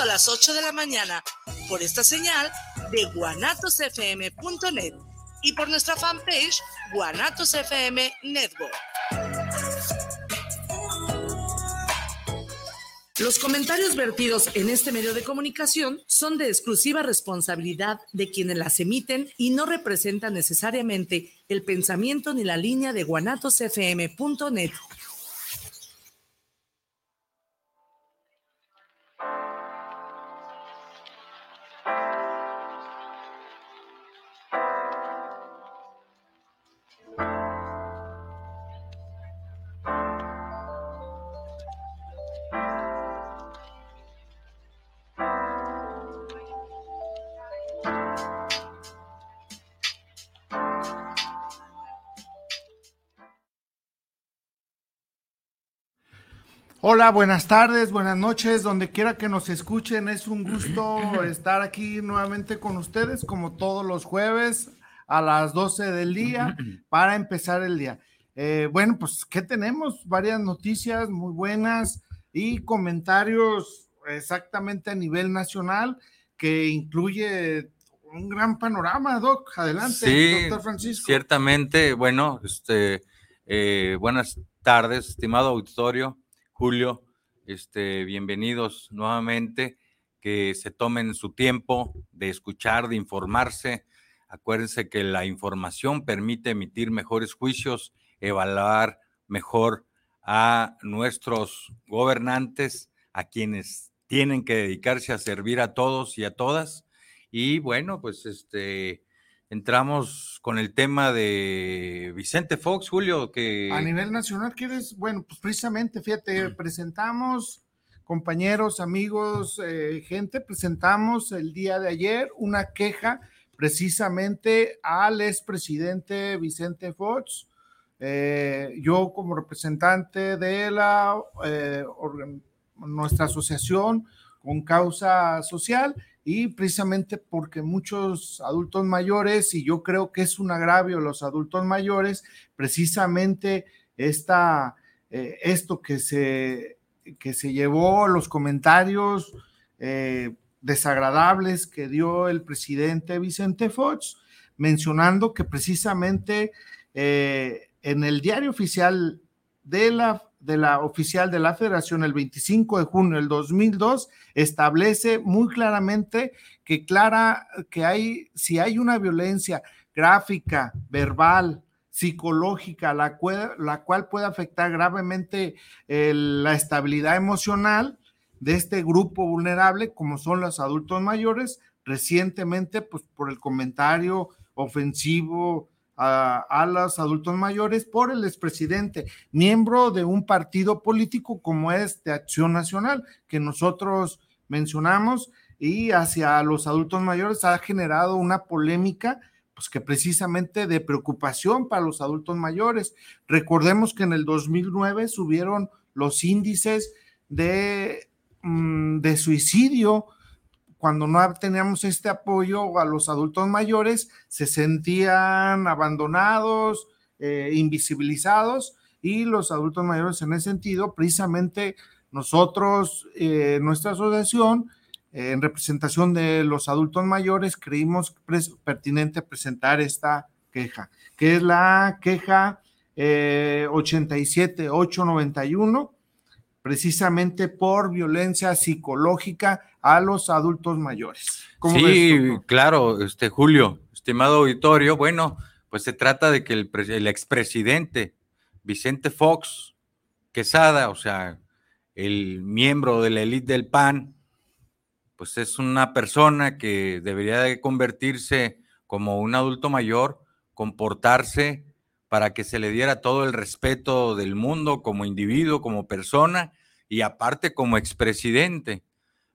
a las 8 de la mañana por esta señal de guanatosfm.net y por nuestra fanpage Guanatos FM Network. Los comentarios vertidos en este medio de comunicación son de exclusiva responsabilidad de quienes las emiten y no representan necesariamente el pensamiento ni la línea de guanatosfm.net. Hola, buenas tardes, buenas noches, donde quiera que nos escuchen, es un gusto estar aquí nuevamente con ustedes, como todos los jueves a las 12 del día, para empezar el día. Eh, bueno, pues, ¿qué tenemos? Varias noticias muy buenas y comentarios exactamente a nivel nacional que incluye un gran panorama, Doc. Adelante, doctor Francisco. Ciertamente, bueno, este, eh, buenas tardes, estimado auditorio Julio, este, bienvenidos nuevamente, que se tomen su tiempo de escuchar, de informarse. Acuérdense que la información permite emitir mejores juicios, evaluar mejor a nuestros gobernantes, a quienes tienen que dedicarse a servir a todos y a todas. Y bueno, pues este, entramos con el tema de Vicente Fox, Julio, que... A nivel nacional, ¿quieres? Bueno, pues precisamente, fíjate, presentamos, compañeros, amigos, eh, gente, presentamos el día de ayer una queja precisamente al expresidente Vicente Fox. Eh, yo como representante de la eh, nuestra asociación con causa social, y precisamente porque muchos adultos mayores, y yo creo que es un agravio los adultos mayores, precisamente esta, eh, esto que se, que se llevó, los comentarios eh, desagradables que dio el presidente Vicente Fox, mencionando que precisamente eh, en el diario oficial de la de la oficial de la Federación el 25 de junio del 2002 establece muy claramente que clara que hay si hay una violencia gráfica, verbal, psicológica, la cual, la cual puede afectar gravemente la estabilidad emocional de este grupo vulnerable, como son los adultos mayores, recientemente, pues por el comentario ofensivo, a, los adultos mayores por el expresidente, miembro de un partido político como es de Acción Nacional, que nosotros mencionamos, y hacia los adultos mayores ha generado una polémica pues que precisamente de preocupación para los adultos mayores. Recordemos que en el 2009 subieron los índices de, mm, de suicidio cuando no teníamos este apoyo a los adultos mayores, se sentían abandonados, eh, invisibilizados, y los adultos mayores en ese sentido, precisamente nosotros, eh, nuestra asociación, eh, en representación de los adultos mayores, creímos pertinente presentar esta queja, que es la queja 87891 precisamente por violencia psicológica a los adultos mayores. Sí, claro, este Julio, estimado auditorio, bueno, pues se trata de que el, el expresidente Vicente Fox Quesada, o sea, el miembro de la élite del PAN, pues es una persona que debería de convertirse como un adulto mayor, comportarse para que se le diera todo el respeto del mundo como individuo, como persona y aparte como expresidente.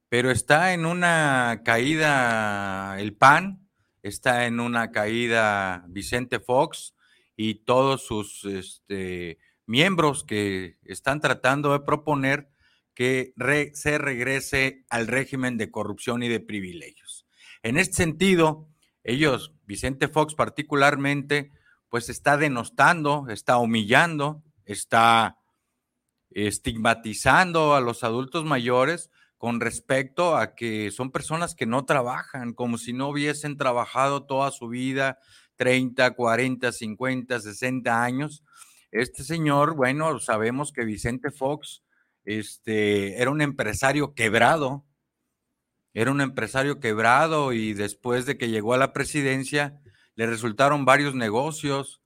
Pero está en una caída el PAN, está en una caída Vicente Fox y todos sus este, miembros que están tratando de proponer que se regrese al régimen de corrupción y de privilegios. En este sentido, ellos, Vicente Fox particularmente, pues está denostando, está humillando, está estigmatizando a los adultos mayores con respecto a que son personas que no trabajan, como si no hubiesen trabajado toda su vida, 30, 40, 50, 60 años. Este señor, bueno, sabemos que Vicente Fox este, era un empresario quebrado, era un empresario quebrado y después de que llegó a la presidencia le resultaron varios negocios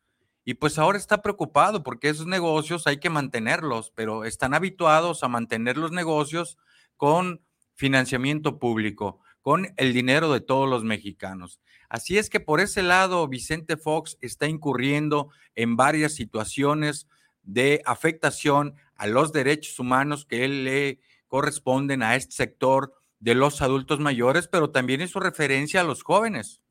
y pues ahora está preocupado porque esos negocios hay que mantenerlos, pero están habituados a mantener los negocios con financiamiento público, con el dinero de todos los mexicanos. Así es que por ese lado, Vicente Fox está incurriendo en varias situaciones de afectación a los derechos humanos que le corresponden a este sector de los adultos mayores, pero también hizo referencia a los jóvenes.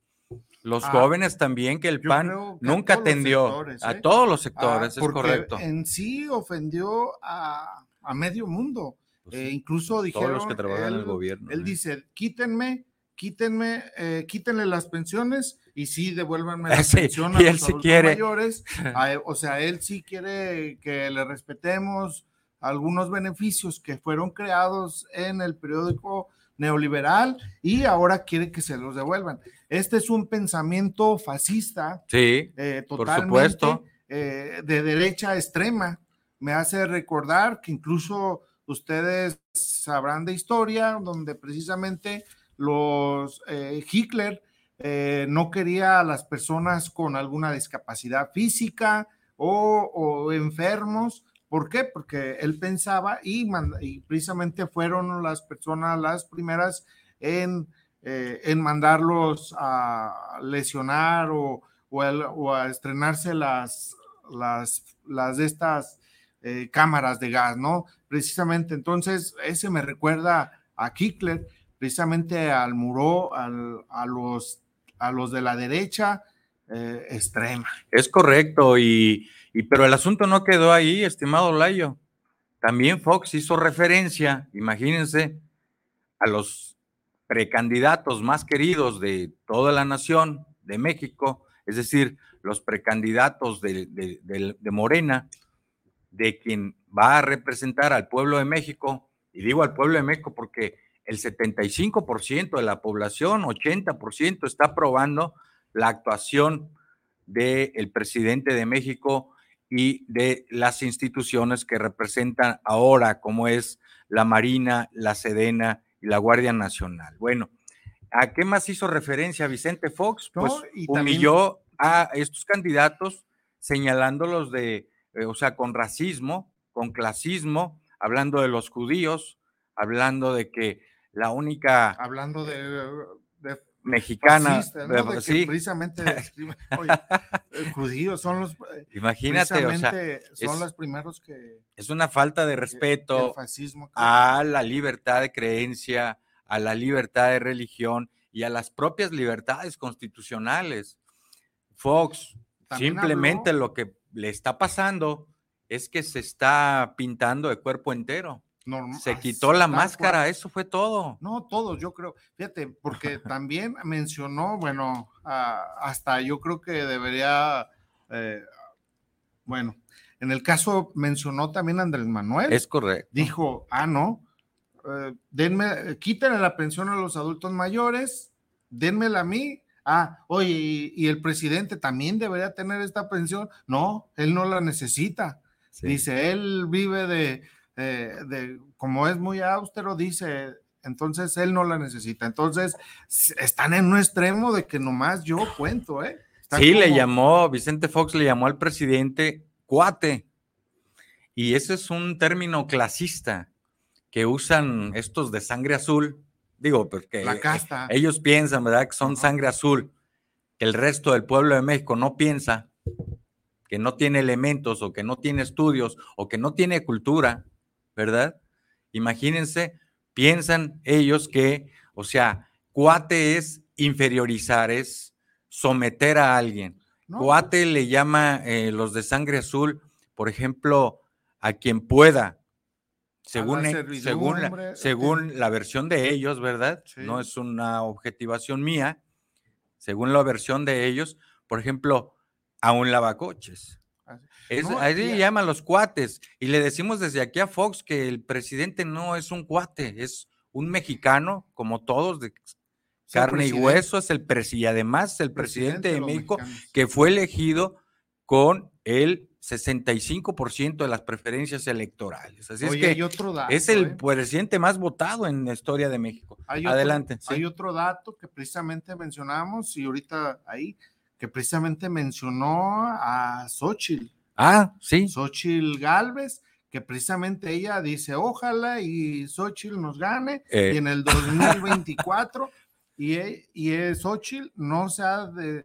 Los ah, jóvenes también que el PAN nunca atendió a ¿eh? todos los sectores, ah, es correcto. En sí ofendió a, medio mundo. Pues eh, incluso dijeron. Todos los que trabajan en el gobierno. Él ¿eh? dice: quítenme, quítenme, quítenle las pensiones y sí, devuélvanme las pensiones a los mayores. o sea, él sí quiere que le respetemos algunos beneficios que fueron creados en el periódico neoliberal y ahora quiere que se los devuelvan. Este es un pensamiento fascista, sí, eh, totalmente eh, de derecha extrema. Me hace recordar que incluso ustedes sabrán de historia, donde precisamente los eh, Hitler no quería a las personas con alguna discapacidad física o, o enfermos ¿Por qué? Porque él pensaba y, precisamente fueron las personas las primeras en, eh, en mandarlos a lesionar o, a estrenarse las, las, las de estas eh, cámaras de gas, ¿no? Precisamente, entonces, ese me recuerda a Kickler, precisamente al muro, a, los, a los de la derecha eh, extrema. Es correcto, y y pero el asunto no quedó ahí, estimado Layo. También Fox hizo referencia, imagínense, a los precandidatos más queridos de toda la nación, de México, es decir, los precandidatos de, de, Morena, de quien va a representar al pueblo de México, y digo al pueblo de México porque el 75% de la población, 80% está aprobando la actuación del presidente de México y de las instituciones que representan ahora, como es la Marina, la Sedena y la Guardia Nacional. Bueno, ¿a qué más hizo referencia Vicente Fox? Pues humilló a estos candidatos señalándolos de, eh, o sea, con racismo, con clasismo, hablando de los judíos, hablando de que la única... Hablando de mexicana, sí. precisamente judíos son los eh, imagínate, o sea, son los primeros que es una falta de respeto a la libertad de creencia, a la libertad de religión y a las propias libertades constitucionales. Fox simplemente lo que le está pasando es que se está pintando de cuerpo entero se quitó la máscara, eso fue todo. No, todos, yo creo. Fíjate, porque también mencionó, bueno, hasta yo creo que debería, eh, bueno, en el caso mencionó también Andrés Manuel. Es correcto. Dijo, ah, no, eh, denme, quítenle la pensión a los adultos mayores, denmela a mí. Ah, oye, y, el presidente también debería tener esta pensión. No, él no la necesita. Dice, él vive de, eh, de, como es muy austero, dice, entonces él no la necesita. Entonces, están en un extremo de que nomás yo cuento, ¿eh? sí, le llamó, Vicente Fox le llamó al presidente cuate. Y ese es un término clasista que usan estos de sangre azul. Digo, porque la casta. ellos piensan, ¿verdad? Que son sangre azul. El resto del pueblo de México no piensa, que no tiene elementos o que no tiene estudios o que no tiene cultura. ¿Verdad? Imagínense, piensan ellos que, o sea, cuate es inferiorizar, es someter a alguien. Cuate le llama eh, los de sangre azul, por ejemplo, a quien pueda, según, e, según, la, según la versión de ellos, ¿verdad? No es una objetivación mía, según la versión de ellos, por ejemplo, a un lavacoches ahí le llaman los cuates y le decimos desde aquí a Fox que el presidente no es un cuate, es un mexicano, como todos, de carne y hueso, es el presidente, y además el presidente, de, México, que fue elegido con el 65% de las preferencias electorales. Así es que es el ¿eh? presidente más votado en la historia de México. Adelante. Hay otro dato que precisamente mencionamos y ahorita ahí, que precisamente mencionó a Xochitl. Ah, sí. Xochitl Galvez, que precisamente ella dice, ojalá y Xochitl nos gane eh. y en el 2024 y, e, y Xochitl no se ha de,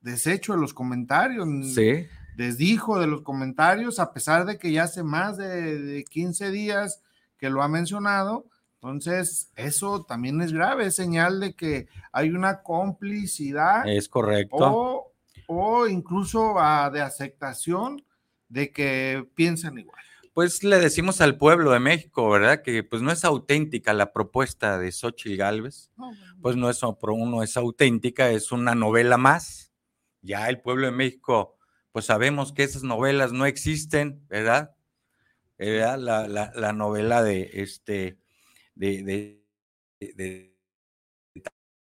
deshecho de los comentarios. Sí desdijo de los comentarios, a pesar de que ya hace más de, 15 días que lo ha mencionado. Entonces, eso también es grave, es señal de que hay una complicidad. Es correcto. O, o incluso ah, de aceptación de que piensan igual. Pues le decimos al pueblo de México, ¿verdad? Que pues no es auténtica la propuesta de Xochitl Galvez. Pues no es, uno es auténtica, es una novela más. Ya el pueblo de México pues sabemos que esas novelas no existen, ¿verdad? ¿verdad? La, novela de este, de, de, de,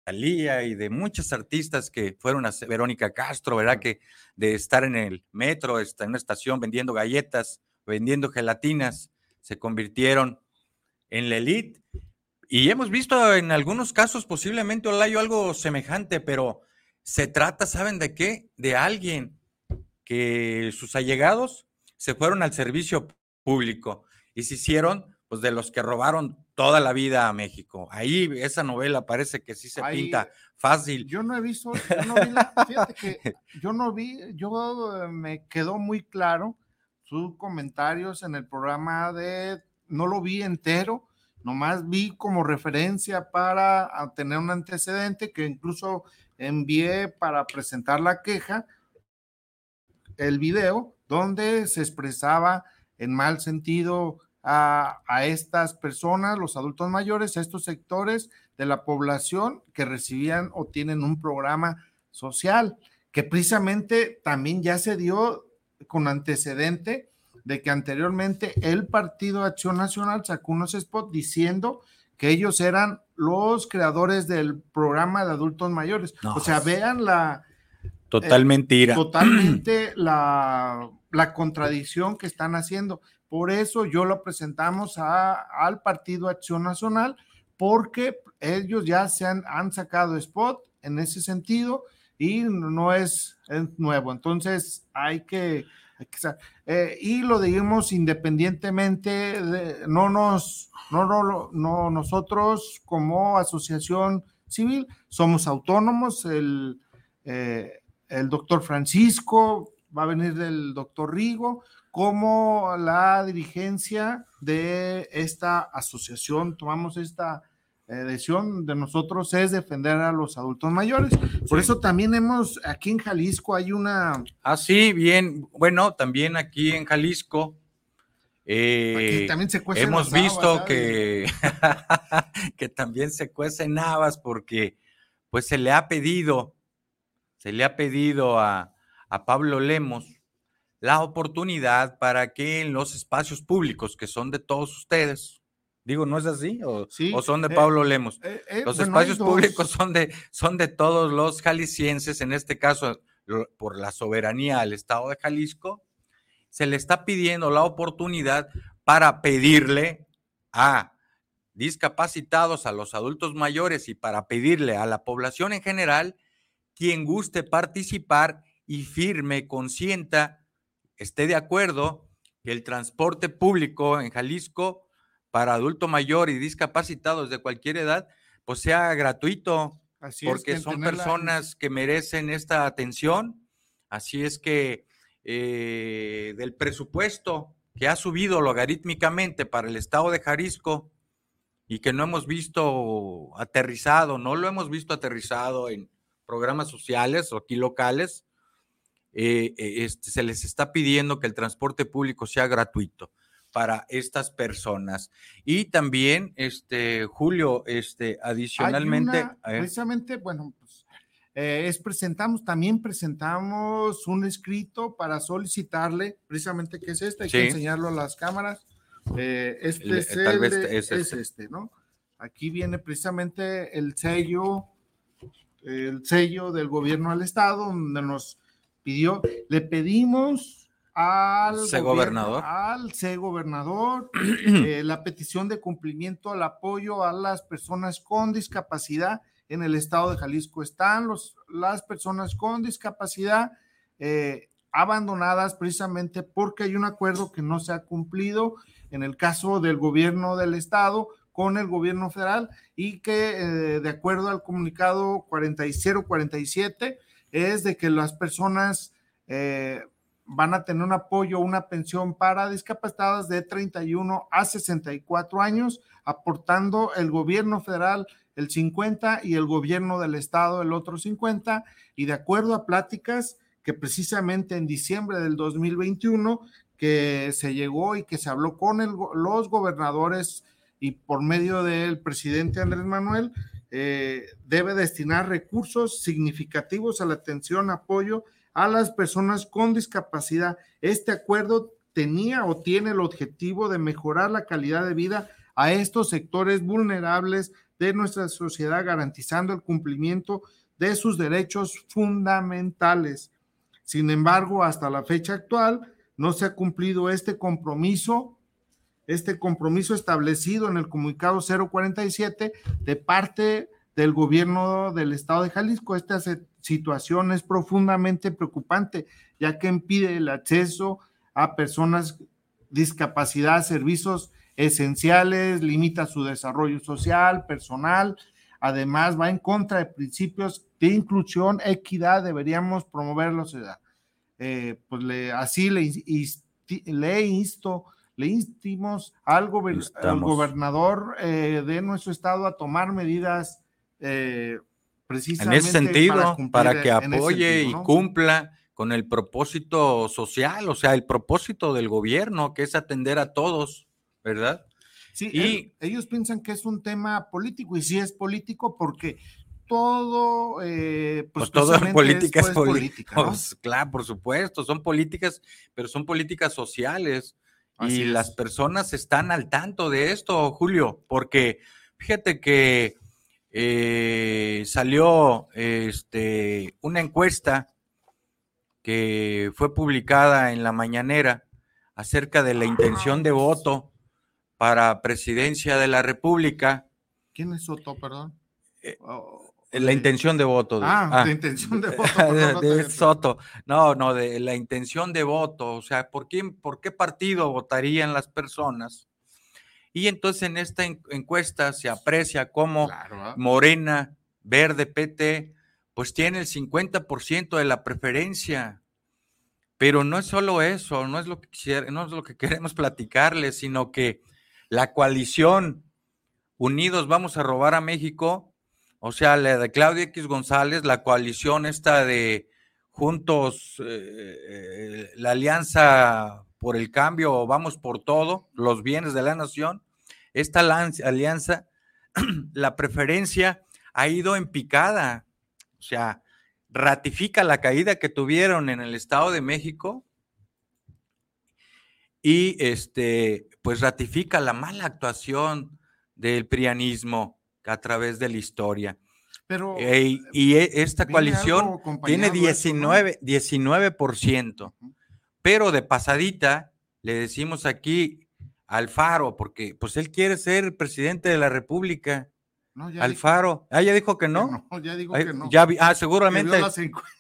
Talía y de muchos artistas que fueron a Verónica Castro, ¿verdad? Que de estar en el metro, estar en una estación vendiendo galletas, vendiendo gelatinas, se convirtieron en la elite. Y hemos visto en algunos casos posiblemente Olayo algo semejante, pero se trata, ¿saben de qué? De alguien que sus allegados se fueron al servicio público y se hicieron pues de los que robaron toda la vida a México. Ahí esa novela parece que sí se pinta fácil. Yo no he visto, yo no vi, fíjate que yo no vi, yo eh, me quedó muy claro sus comentarios en el programa de, no lo vi entero, nomás vi como referencia para tener un antecedente que incluso envié para presentar la queja, el video donde se expresaba en mal sentido a, estas personas, los adultos mayores, a estos sectores de la población que recibían o tienen un programa social, que precisamente también ya se dio con antecedente de que anteriormente el Partido Acción Nacional sacó unos spots diciendo que ellos eran los creadores del programa de adultos mayores. o sea, vean la, Total mentira. Totalmente la, contradicción que están haciendo. Por eso yo lo presentamos al Partido Acción Nacional, porque ellos ya se han, sacado spot en ese sentido y no es, nuevo. Entonces hay que, eh, y lo digamos independientemente, de, no nos, no, no, no, nosotros como asociación civil somos autónomos, el, eh, el doctor Francisco, va a venir el doctor Rigo, como la dirigencia de esta asociación. Tomamos esta eh, decisión de nosotros es defender a los adultos mayores. Por eso también hemos, aquí en Jalisco hay una... Ah, sí, bien. Bueno, también aquí en Jalisco. Eh, también se hemos visto que, que también se cuecen habas porque pues se le ha pedido se le ha pedido a, Pablo Lemos la oportunidad para que en los espacios públicos que son de todos ustedes, digo, ¿no es así? ¿O, son de eh, Pablo Lemos? Eh, eh, los espacios públicos son de, son de todos los jaliscienses, en este caso por la soberanía del Estado de Jalisco, se le está pidiendo la oportunidad para pedirle a discapacitados, a los adultos mayores y para pedirle a la población en general quien guste participar y firme, consienta, esté de acuerdo que el transporte público en Jalisco para adulto mayor y discapacitados de cualquier edad, pues sea gratuito, porque son personas que merecen esta atención. Así es que eh, del presupuesto que ha subido logarítmicamente para el estado de Jalisco y que no hemos visto aterrizado, no lo hemos visto aterrizado en, programas sociales o aquí locales, eh, eh, este, se les está pidiendo que el transporte público sea gratuito para estas personas. Y también, este, Julio, este, adicionalmente... precisamente, bueno, pues, eh, es presentamos, también presentamos un escrito para solicitarle, precisamente, que es este, hay que enseñarlo a las cámaras, Eh, este es, el, es, este. este, ¿no? Aquí viene precisamente el sello, el sello del gobierno al Estado, donde nos pidió, le pedimos al C gobernador, al C gobernador eh, la petición de cumplimiento al apoyo a las personas con discapacidad en el estado de Jalisco. Están los, las personas con discapacidad eh, abandonadas precisamente porque hay un acuerdo que no se ha cumplido en el caso del gobierno del estado con el gobierno federal y que eh, de acuerdo al comunicado 4047 es de que las personas van a tener un apoyo, una pensión para discapacitadas de 31 a 64 años, aportando el gobierno federal el 50 y el gobierno del estado el otro 50. Y de acuerdo a pláticas que precisamente en diciembre del 2021 que se llegó y que se habló con los gobernadores y por medio del presidente Andrés Manuel, eh, debe destinar recursos significativos a la atención, apoyo a las personas con discapacidad. Este acuerdo tenía o tiene el objetivo de mejorar la calidad de vida a estos sectores vulnerables de nuestra sociedad, garantizando el cumplimiento de sus derechos fundamentales. Sin embargo, hasta la fecha actual no se ha cumplido este compromiso, este compromiso establecido en el comunicado 047 de parte del gobierno del estado de Jalisco. Esta situación es profundamente preocupante, ya que impide el acceso a personas discapacidad servicios esenciales, limita su desarrollo social, personal, además va en contra de principios de inclusión, equidad, deberíamos promover la sociedad. Eh, pues le, así le, le insto, le instimos al, gobernador eh, de nuestro estado a tomar medidas eh, precisamente. En ese sentido, para, que apoye y cumpla con el propósito social, o sea, el propósito del gobierno, que es atender a todos, ¿verdad? Sí, y ellos piensan que es un tema político, y sí es político porque todo, eh, pues, pues todo política es, pues, política. Pues, claro, por supuesto, son políticas, pero son políticas sociales. Y las personas están al tanto de esto, Julio, porque fíjate que eh, salió este, una encuesta que fue publicada en la mañanera acerca de la intención de voto para presidencia de la República. ¿Quién es Soto, perdón? Eh, oh, la intención de voto. ah, la intención de voto. de, Soto. No, no, de la intención de voto. O sea, ¿por, quién, ¿por qué partido votarían las personas y entonces en esta encuesta se aprecia cómo ¿ah? Morena, Verde, PT, pues tiene el 50% de la preferencia. Pero no es solo eso, no es lo que, no es lo que queremos platicarles, sino que la coalición Unidos Vamos a Robar a México, o sea, la de Claudia X González, la coalición esta de Juntos, eh, eh, la alianza por el cambio, vamos por todo, los bienes de la nación, esta alianza, la preferencia ha ido en picada, o sea, ratifica la caída que tuvieron en el Estado de México y este, pues ratifica la mala actuación del prianismo a través de la historia. Pero, y e, esta coalición tiene 19, 19%, pero de pasadita, le decimos aquí Alfaro, porque pues él quiere ser presidente de la República. Alfaro. ah, ya dijo que no. no ya dijo que no. Ya ah, seguramente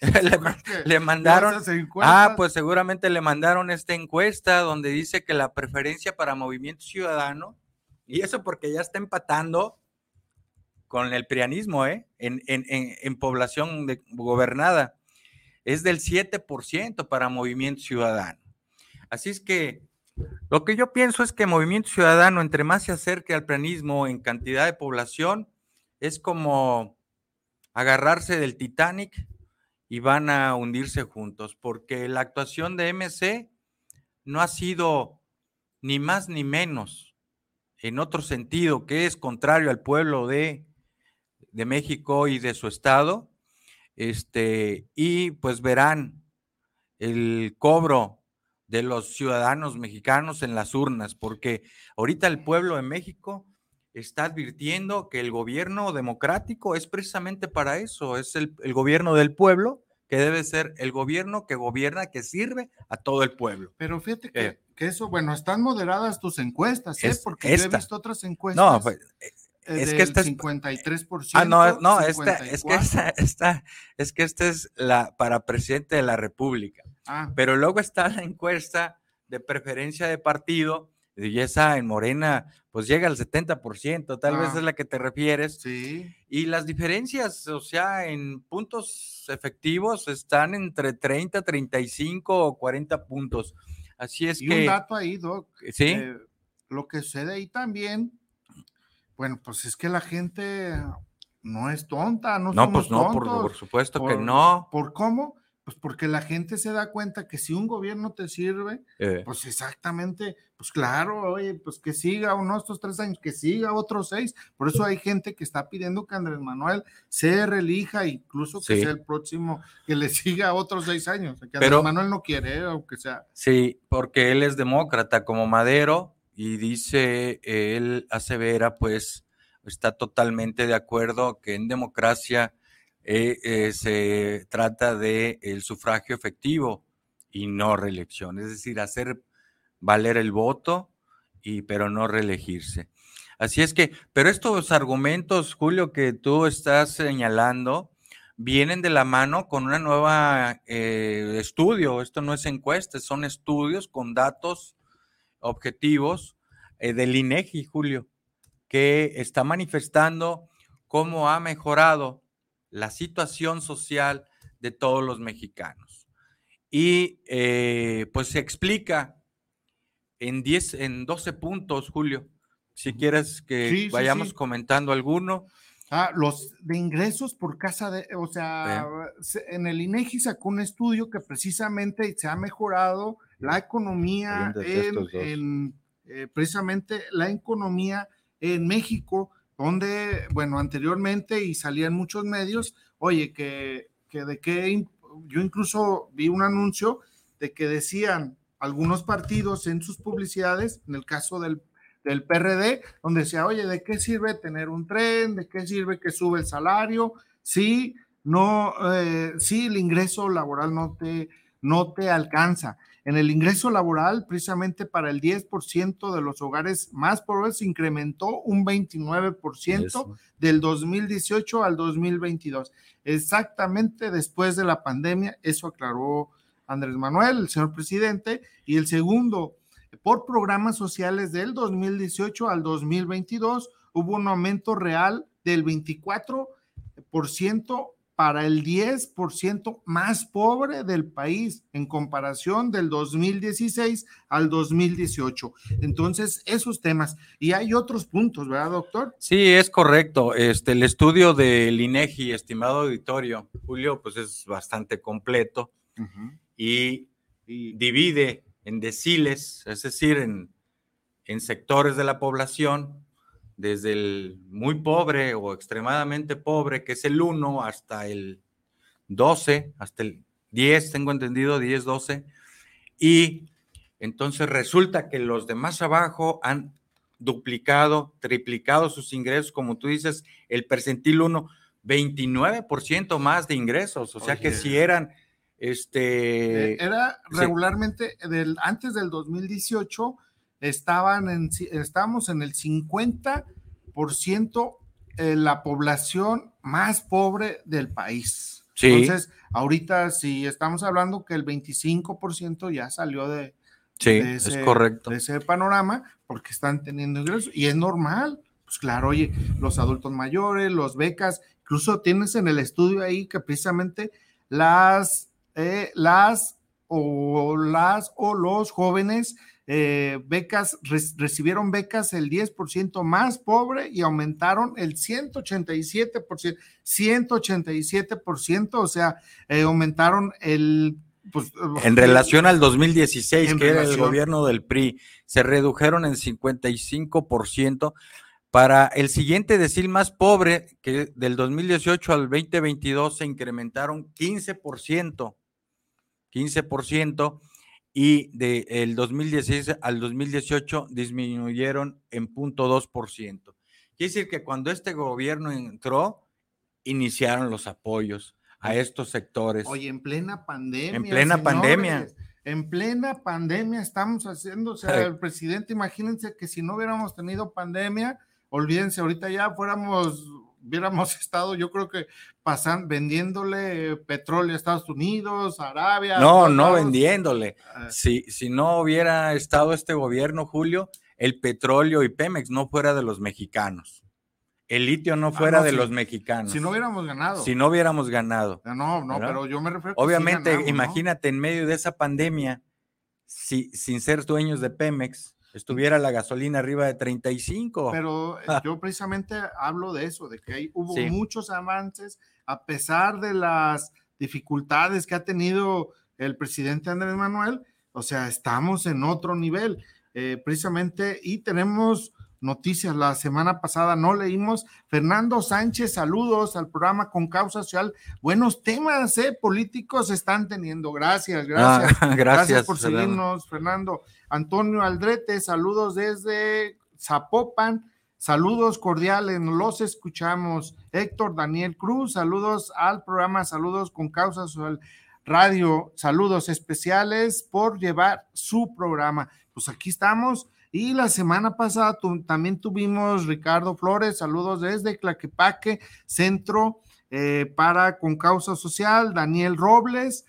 le, mandaron. Ah, pues seguramente le mandaron esta encuesta donde dice que la preferencia para Movimiento Ciudadano, y eso porque ya está empatando con el prianismo, ¿eh? En, población gobernada, es del 7% para Movimiento Ciudadano. Así es que lo que yo pienso es que Movimiento Ciudadano, entre más se acerque al planismo en cantidad de población, es como agarrarse del Titanic y van a hundirse juntos, porque la actuación de MC no ha sido ni más ni menos en otro sentido, que es contrario al pueblo de, de México y de su estado. Este, y pues verán el cobro de los ciudadanos mexicanos en las urnas, porque ahorita el pueblo de México está advirtiendo que el gobierno democrático es precisamente para eso, es el, gobierno del pueblo, que debe ser el gobierno que gobierna, que sirve a todo el pueblo. Pero fíjate que, eh. eso, bueno, están moderadas tus encuestas, ¿eh? porque yo he visto otras encuestas. No, pues, eh, es que esta es 53%. Ah, no, no, esta, es que esta, es que esta es la para presidente de la República. Ah. Pero luego está la encuesta de preferencia de partido, y esa en Morena, pues llega al 70%, tal vez ah. es la que te refieres. Sí. Y las diferencias, o sea, en puntos efectivos están entre 30, 35 o 40 puntos. Así es y que. un dato ahí, Doc. Sí. Eh, lo que sucede ahí también, bueno, pues es que la gente no es tonta, no, no pues no, por, supuesto que no. ¿Por cómo? Pues porque la gente se da cuenta que si un gobierno te sirve, eh. pues exactamente, pues claro, oye, pues que siga uno estos tres años, que siga otros seis. Por eso hay gente que está pidiendo que Andrés Manuel se relija, incluso que sea el próximo, que le siga otros seis años. Que Pero, Andrés Manuel no quiere, aunque sea. Sí, porque él es demócrata como Madero y dice, él asevera, pues está totalmente de acuerdo que en democracia eh, eh, se trata de el sufragio efectivo y no reelección, es decir, hacer valer el voto y pero no reelegirse. Así es que, pero estos argumentos, Julio, que tú estás señalando, vienen de la mano con una nueva eh, estudio. Esto no es encuesta, son estudios con datos objetivos del INEGI, Julio, que está manifestando cómo ha mejorado la situación social de todos los mexicanos. Y eh, pues se explica en 10, en 12 puntos, Julio. Si quieres que vayamos comentando alguno. Ah, los de ingresos por casa de, o sea, en el INEGI sacó un estudio que precisamente se ha mejorado la economía en, eh, precisamente la economía en México donde, bueno, anteriormente y salían muchos medios, oye, que, que de qué, yo incluso vi un anuncio de que decían algunos partidos en sus publicidades, en el caso del, del PRD, donde decía, oye, ¿de qué sirve tener un tren? ¿De qué sirve que sube el salario? Sí, no, eh, sí, el ingreso laboral no te, no te alcanza. En el ingreso laboral, precisamente para el 10% de los hogares más pobres, se incrementó un 29% del 2018 al 2022. Exactamente después de la pandemia, eso aclaró Andrés Manuel, el señor presidente. Y el segundo, por programas sociales del 2018 al 2022, hubo un aumento real del 24% para el 10% más pobre del país en comparación del 2016 al 2018. Entonces, esos temas. Y hay otros puntos, ¿verdad, doctor? Sí, es correcto. Este, el estudio del INEGI, estimado auditorio, Julio, pues es bastante completo y, divide en deciles, es decir, en, en sectores de la población desde el muy pobre o extremadamente pobre, que es el 1, hasta el 12, hasta el 10, tengo entendido, 10, 12. Y entonces resulta que los de más abajo han duplicado, triplicado sus ingresos, como tú dices, el percentil 1, 29% más de ingresos, o sea que si eran este eh, era regularmente del antes del 2018 estaban en, estamos en el 50% de la población más pobre del país. Entonces, ahorita si estamos hablando que el 25% ya salió de, ese, es correcto. de ese panorama porque están teniendo ingresos y es normal. Pues claro, oye, los adultos mayores, los becas, incluso tienes en el estudio ahí que precisamente las, eh, las o las o los jóvenes eh, becas, recibieron becas el 10% más pobre y aumentaron el 187%, 187%, o sea, eh, aumentaron el... Pues, en relación al 2016, que era el gobierno del PRI, se redujeron en 55%. Para el siguiente decil más pobre, que del 2018 al 2022 se incrementaron 15%, 15%, y del el 2016 al 2018 disminuyeron en 0.2%. Quiere decir que cuando este gobierno entró, iniciaron los apoyos a estos sectores. Oye, en plena pandemia. En plena pandemia. En plena pandemia estamos haciendo, o sea, el presidente, imagínense que si no hubiéramos tenido pandemia, olvídense, ahorita ya fuéramos hubiéramos estado, yo creo que pasan vendiéndole petróleo a Estados Unidos, Arabia. No, no vendiéndole. Ah. Si, si no hubiera estado este gobierno, Julio, el petróleo y Pemex no fuera de los mexicanos. El litio no ah, fuera de los mexicanos. Si no hubiéramos ganado. Si no hubiéramos ganado. No, no, pero yo me refiero. Obviamente, imagínate en medio de esa pandemia, si, sin ser dueños de Pemex, estuviera la gasolina arriba de 35. Pero eh, yo precisamente hablo de eso, de que hubo muchos avances a pesar de las dificultades que ha tenido el presidente Andrés Manuel. O sea, estamos en otro nivel, eh, precisamente, y tenemos noticias. La semana pasada no leímos. Fernando Sánchez, saludos al programa con causa social. Buenos temas eh, políticos están teniendo. Gracias, gracias. Ah, gracias, por seguirnos, Fernando. Antonio Aldrete, saludos desde Zapopan. Saludos cordiales, los escuchamos. Héctor Daniel Cruz, saludos al programa, saludos con causa social radio, saludos especiales por llevar su programa. Pues aquí estamos y la semana pasada también tuvimos Ricardo Flores, saludos desde Claquepaque, Centro eh, para Con Causa Social, Daniel Robles,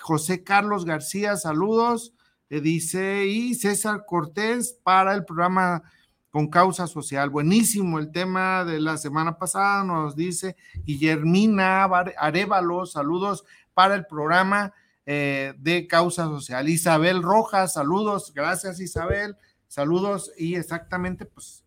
José Carlos García, saludos, eh, dice, y César Cortés para el programa Con Causa Social. Buenísimo el tema de la semana pasada, nos dice Guillermina Arevalo, saludos para el programa eh, de causa social. Isabel Rojas, saludos, gracias Isabel, saludos y exactamente pues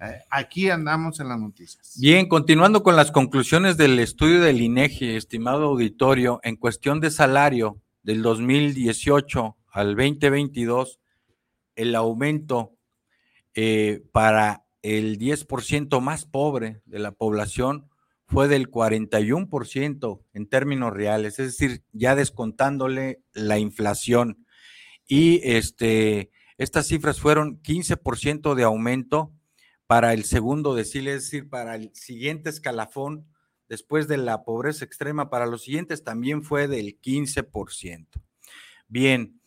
eh, aquí andamos en las noticias. Bien, continuando con las conclusiones del estudio del INEGI, estimado auditorio, en cuestión de salario del 2018 al 2022, el aumento eh, para el 10% más pobre de la población fue del 41% en términos reales, es decir, ya descontándole la inflación. Y este, estas cifras fueron 15% de aumento para el segundo decil, es decir, para el siguiente escalafón, después de la pobreza extrema, para los siguientes también fue del 15%. Bien,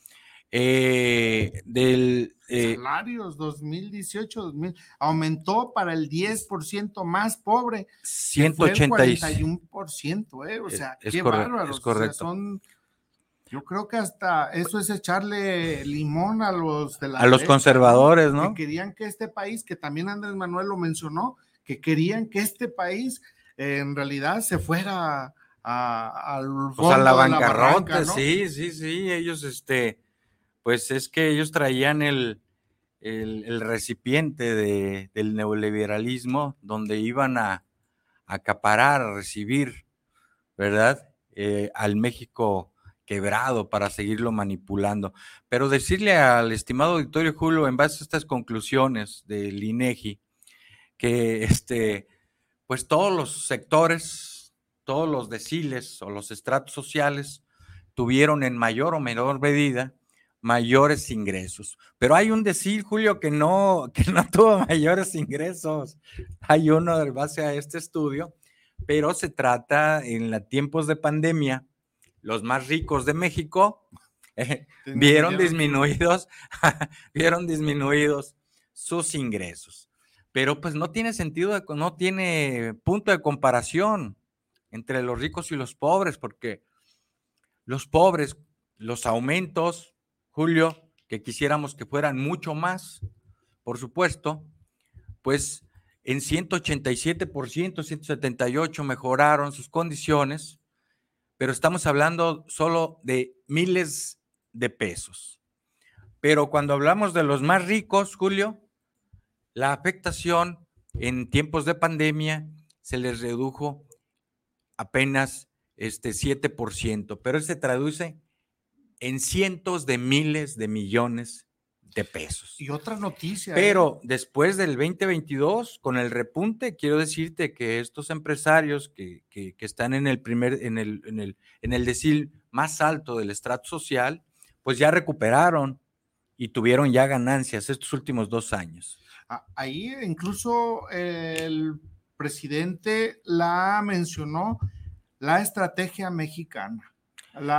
eh, del... Eh, Salarios 2018, 2000, aumentó para el 10% más pobre. 181%, ¿eh? O sea, qué bárbaro. Es correcto. son, yo creo que hasta eso es echarle limón a los de la A los conservadores, ¿no? Que querían que este país, que también Andrés Manuel lo mencionó, que querían que este país eh, en realidad se fuera a, al fondo la bancarrota, sí, sí, sí, ellos este pues es que ellos traían el, recipiente del neoliberalismo donde iban a, acaparar, a recibir, ¿verdad? Eh, al México quebrado para seguirlo manipulando. Pero decirle al estimado auditorio Julio, en base a estas conclusiones del INEGI, que este, pues todos los sectores, todos los deciles o los estratos sociales tuvieron en mayor o menor medida mayores ingresos. Pero hay un decir, Julio, que no, que no tuvo mayores ingresos. Hay uno de base a este estudio, pero se trata en los tiempos de pandemia, los más ricos de México eh, vieron disminuidos, vieron disminuidos sus ingresos. Pero pues no tiene sentido, no tiene punto de comparación entre los ricos y los pobres, porque los pobres, los aumentos Julio, que quisiéramos que fueran mucho más, por supuesto, pues en 187%, 178 mejoraron sus condiciones, pero estamos hablando solo de miles de pesos. Pero cuando hablamos de los más ricos, Julio, la afectación en tiempos de pandemia se les redujo apenas este 7%, pero se traduce en cientos de miles de millones de pesos. Y otra noticia. Pero ¿eh? después del 2022, con el repunte, quiero decirte que estos empresarios que, están en el primer, en el, en el, en el decil más alto del estrato social, pues ya recuperaron y tuvieron ya ganancias estos últimos dos años. Ahí incluso el presidente la mencionó la estrategia mexicana.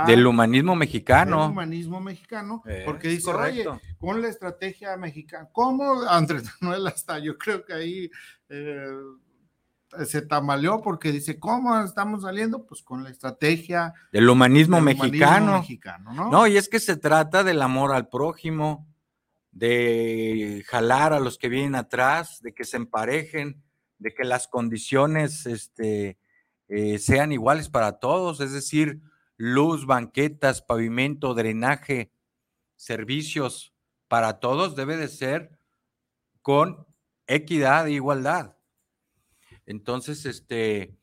Del humanismo mexicano. Del humanismo mexicano, porque dice, oye, con la estrategia mexicana, ¿cómo Andrés Manuel hasta yo creo que ahí eh, se tamaleó porque dice, ¿cómo estamos saliendo? Pues con la estrategia del humanismo, mexicano. ¿no? ¿no? y es que se trata del amor al prójimo, de jalar a los que vienen atrás, de que se emparejen, de que las condiciones este, eh, sean iguales para todos, es decir, luz, banquetas, pavimento, drenaje, servicios para todos debe de ser con equidad e igualdad. Entonces, este,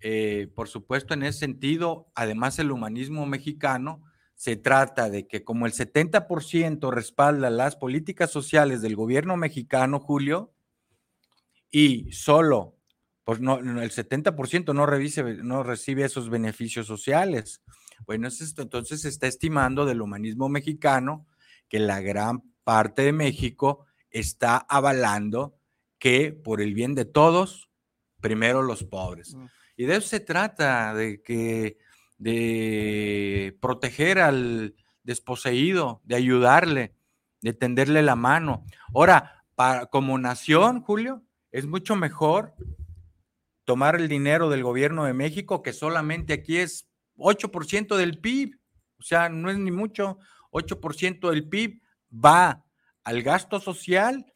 eh, por supuesto, en ese sentido, además el humanismo mexicano se trata de que como el 70% respalda las políticas sociales del gobierno mexicano, Julio, y solo, pues no, el 70% no, no recibe esos beneficios sociales. Bueno, entonces se está estimando del humanismo mexicano que la gran parte de México está avalando que por el bien de todos, primero los pobres. Y de eso se trata, de que de proteger al desposeído, de ayudarle, de tenderle la mano. Ahora, para, como nación, Julio, es mucho mejor tomar el dinero del gobierno de México, que solamente aquí es 8% del PIB, o sea, no es ni mucho, 8% del PIB va al gasto social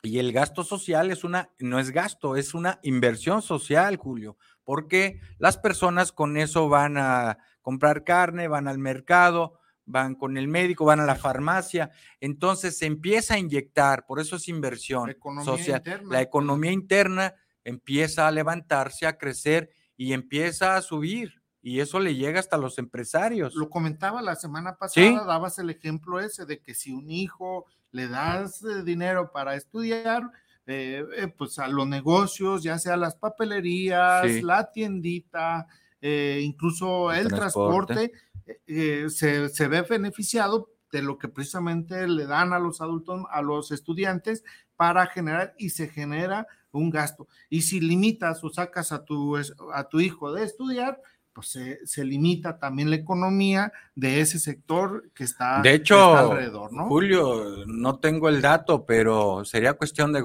y el gasto social es una, no es gasto, es una inversión social, Julio, porque las personas con eso van a comprar carne, van al mercado, van con el médico, van a la farmacia, entonces se empieza a inyectar, por eso es inversión social. La economía interna empieza a levantarse, a crecer y empieza a subir. Y eso le llega hasta los empresarios. Lo comentaba la semana pasada, dabas el ejemplo ese de que si un hijo le das eh, dinero para estudiar, eh, eh, pues a los negocios, ya sea las papelerías, la tiendita, incluso el, transporte, se, se, ve beneficiado de lo que precisamente le dan a los adultos, a los estudiantes para generar y se genera un gasto. Y si limitas o sacas a tu, a tu hijo de estudiar, pues se, limita también la economía de ese sector que está, de hecho, alrededor, ¿no? Julio, no tengo el dato, pero sería cuestión de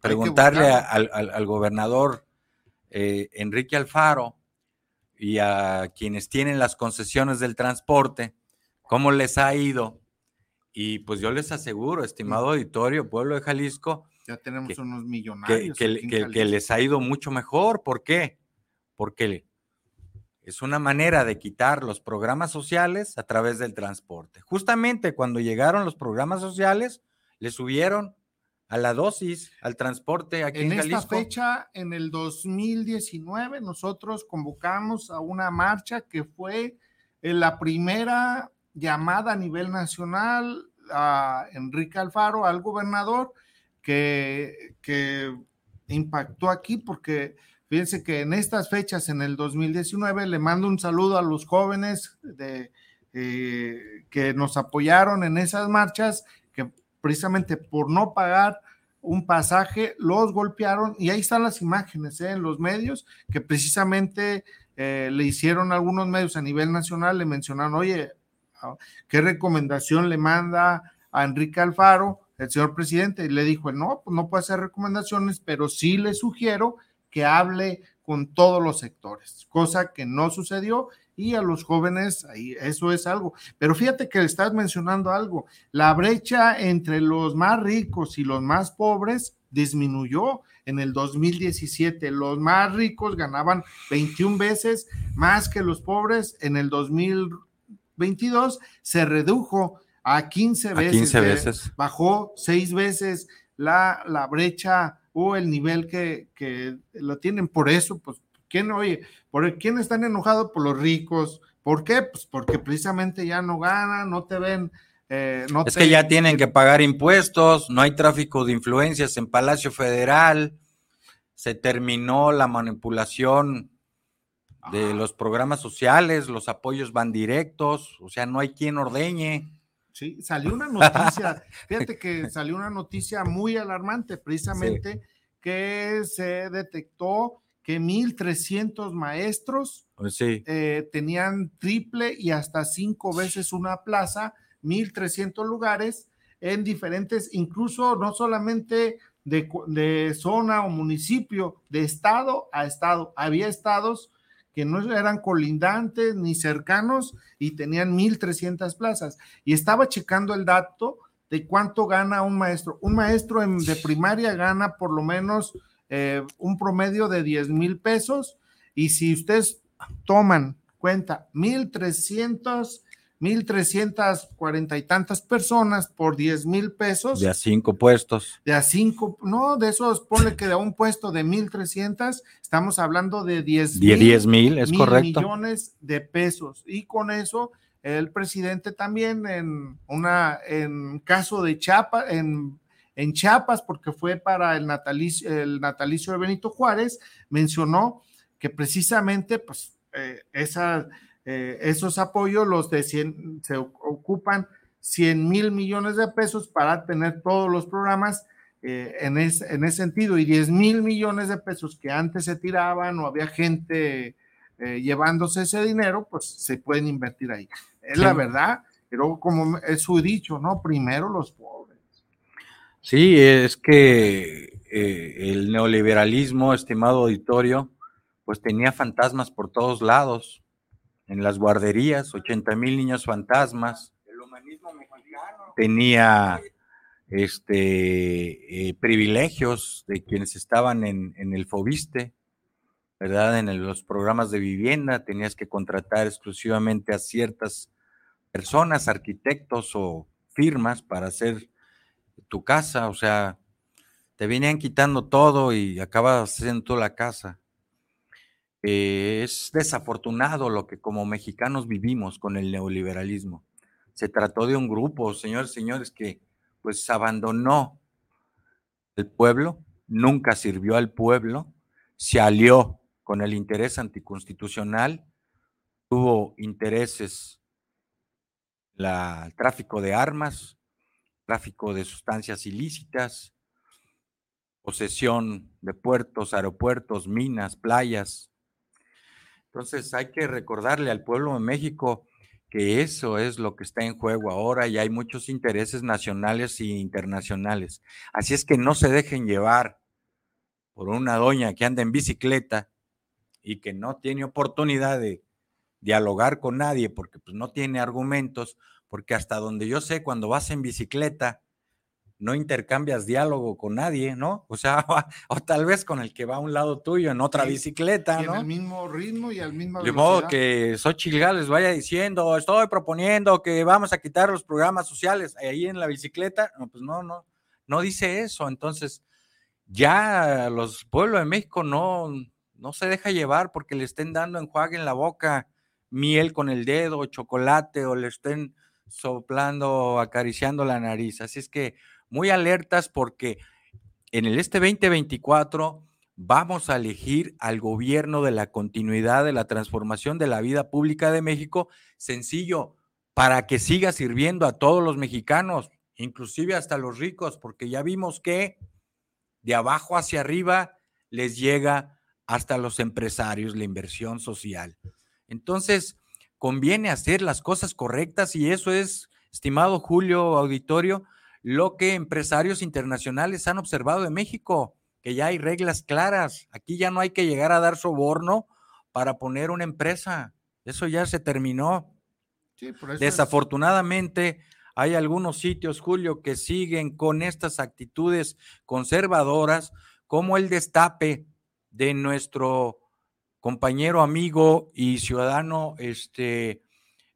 preguntarle al, gobernador eh, Enrique Alfaro y a quienes tienen las concesiones del transporte, cómo les ha ido. Y pues yo les aseguro, estimado auditorio, pueblo de Jalisco, ya tenemos unos millonarios. Que, que, les ha ido mucho mejor. ¿Por qué? Porque es una manera de quitar los programas sociales a través del transporte. Justamente cuando llegaron los programas sociales, le subieron a la dosis, al transporte aquí en, en esta fecha, en el 2019, nosotros convocamos a una marcha que fue eh, la primera llamada a nivel nacional a Enrique Alfaro, al gobernador, que, impactó aquí porque Fíjense que en estas fechas, en el 2019, le mando un saludo a los jóvenes de, eh, que nos apoyaron en esas marchas, que precisamente por no pagar un pasaje los golpearon y ahí están las imágenes ¿eh? en los medios que precisamente eh, le hicieron algunos medios a nivel nacional, le mencionaron, oye, ¿qué recomendación le manda a Enrique Alfaro, el señor presidente? Y le dijo, no, pues no puede hacer recomendaciones, pero sí le sugiero que hable con todos los sectores, cosa que no sucedió y a los jóvenes, ahí, eso es algo. Pero fíjate que estás mencionando algo, la brecha entre los más ricos y los más pobres disminuyó en el 2017. Los más ricos ganaban 21 veces más que los pobres. En el 2022 se redujo a 15 veces. 15 veces. Bajó seis veces la, la brecha o el nivel que, que lo tienen. Por eso, pues, ¿quién, oye, por quién están enojados? Por los ricos. ¿Por qué? Pues porque precisamente ya no ganan, no te ven. Eh, no es que ya tienen que pagar impuestos, no hay tráfico de influencias en Palacio Federal, se terminó la manipulación de los programas sociales, los apoyos van directos, o sea, no hay quien ordeñe. Sí, salió una noticia, fíjate que salió una noticia muy alarmante, precisamente, que se detectó que 1.300 maestros Pues sí, eh, tenían triple y hasta cinco veces una plaza, 1.300 lugares en diferentes, incluso no solamente de, de zona o municipio, de estado a estado. Había estados que no eran colindantes ni cercanos y tenían 1.300 plazas. Y estaba checando el dato de cuánto gana un maestro. Un maestro en- de primaria gana por lo menos eh, un promedio de 10 mil pesos. Y si ustedes toman cuenta 1.300, 1.340 y tantas personas por 10 mil pesos, de a cinco puestos. de a cinco, no, de esos, ponle que de un puesto de 1.300, estamos hablando de 10 Die- 10 mil, es mil correcto. millones de pesos. Y con eso, el presidente también en una, en caso de Chiapas, en, en Chiapas, porque fue para el natalicio, el natalicio de Benito Juárez, mencionó que precisamente, pues, eh, esa, eh, esos apoyos, los de 100, se ocupan 100 mil millones de pesos para tener todos los programas eh, en, es- en ese sentido y 10 mil millones de pesos que antes se tiraban o había gente eh, llevándose ese dinero, pues se pueden invertir ahí. Es Sí. la verdad, pero como es su dicho, ¿no? Primero los pobres. Sí, es que eh, el neoliberalismo, estimado auditorio, pues tenía fantasmas por todos lados, en las guarderías, 80 mil niños fantasmas. Tenía este, eh, privilegios de quienes estaban en, en el FOBISTE, ¿verdad? En el- los programas de vivienda tenías que contratar exclusivamente a ciertas personas, arquitectos o firmas para hacer tu casa, o sea, te venían quitando todo y acabas haciendo la casa. Es desafortunado lo que como mexicanos vivimos con el neoliberalismo. Se trató de un grupo, señores, señores, que pues abandonó el pueblo, nunca sirvió al pueblo, se alió con el interés anticonstitucional, tuvo intereses, el tráfico de armas, tráfico de sustancias ilícitas, posesión de puertos, aeropuertos, minas, playas. Entonces hay que recordarle al pueblo de México que eso es lo que está en juego ahora y hay muchos intereses nacionales e internacionales. Así es que no se dejen llevar por una doña que anda en bicicleta y que no tiene oportunidad de dialogar con nadie porque pues no tiene argumentos, porque hasta donde yo sé, cuando vas en bicicleta, no intercambias diálogo con nadie, ¿no? O sea, o tal vez con el que va a un lado tuyo en otra Sí, bicicleta, Y en ¿no? el mismo ritmo y al mismo De modo que Xochitl Gálvez vaya diciendo, estoy proponiendo que vamos a quitar los programas sociales ahí en la bicicleta. No, pues no, no, no dice eso. Entonces, ya los pueblos de México no, no se deja llevar porque le estén dando enjuague en la boca, miel con el dedo, chocolate, o le estén soplando, acariciando la nariz. Así es que muy alertas porque en el este 2024 vamos a elegir al gobierno de la continuidad de la transformación de la vida pública de México, sencillo, para que siga sirviendo a todos los mexicanos, inclusive hasta los ricos, porque ya vimos que de abajo hacia arriba les llega hasta los empresarios la inversión social. Entonces, conviene hacer las cosas correctas y eso es, estimado Julio Auditorio, lo que empresarios internacionales han observado de México, que ya hay reglas claras. Aquí ya no hay que llegar a dar soborno para poner una empresa. Eso ya se terminó. Sí, por eso es- Desafortunadamente, hay algunos sitios, Julio, que siguen con estas actitudes conservadoras, como el destape de nuestro compañero, amigo y ciudadano este,